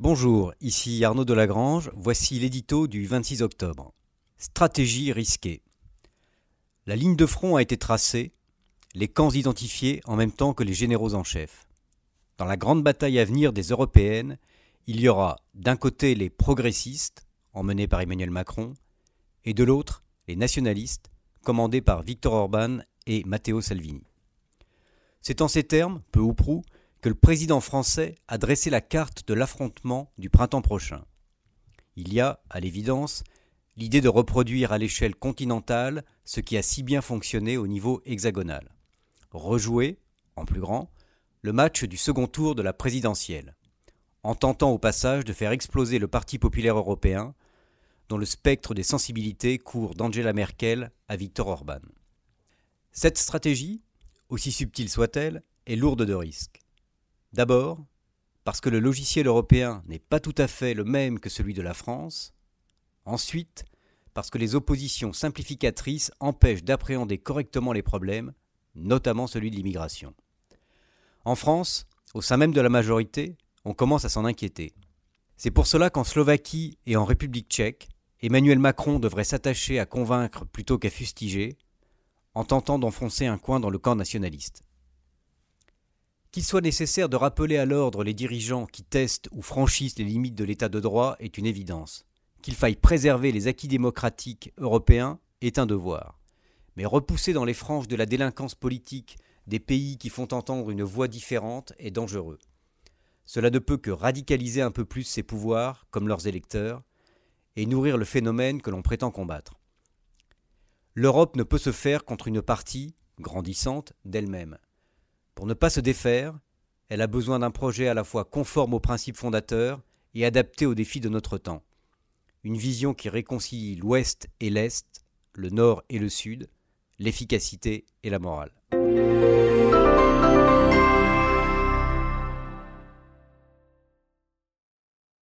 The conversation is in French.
Bonjour, ici Arnaud Delagrange, voici l'édito du 26 octobre. Stratégie risquée. La ligne de front a été tracée, les camps identifiés en même temps que les généraux en chef. Dans la grande bataille à venir des européennes, il y aura d'un côté les progressistes, emmenés par Emmanuel Macron, et de l'autre les nationalistes, commandés par Victor Orban et Matteo Salvini. C'est en ces termes, peu ou prou, que le président français a dressé la carte de l'affrontement du printemps prochain. Il y a, à l'évidence, l'idée de reproduire à l'échelle continentale ce qui a si bien fonctionné au niveau hexagonal. Rejouer, en plus grand, le match du second tour de la présidentielle, en tentant au passage de faire exploser le Parti populaire européen, dont le spectre des sensibilités court d'Angela Merkel à Viktor Orban. Cette stratégie, aussi subtile soit-elle, est lourde de risques. D'abord, parce que le logiciel européen n'est pas tout à fait le même que celui de la France. Ensuite, parce que les oppositions simplificatrices empêchent d'appréhender correctement les problèmes, notamment celui de l'immigration. En France, au sein même de la majorité, on commence à s'en inquiéter. C'est pour cela qu'en Slovaquie et en République tchèque, Emmanuel Macron devrait s'attacher à convaincre plutôt qu'à fustiger, en tentant d'enfoncer un coin dans le camp nationaliste. Qu'il soit nécessaire de rappeler à l'ordre les dirigeants qui testent ou franchissent les limites de l'état de droit est une évidence. Qu'il faille préserver les acquis démocratiques européens est un devoir. Mais repousser dans les franges de la délinquance politique des pays qui font entendre une voix différente est dangereux. Cela ne peut que radicaliser un peu plus ses pouvoirs, comme leurs électeurs, et nourrir le phénomène que l'on prétend combattre. L'Europe ne peut se faire contre une partie, grandissante, d'elle-même. Pour ne pas se défaire, elle a besoin d'un projet à la fois conforme aux principes fondateurs et adapté aux défis de notre temps. Une vision qui réconcilie l'Ouest et l'Est, le Nord et le Sud, l'efficacité et la morale.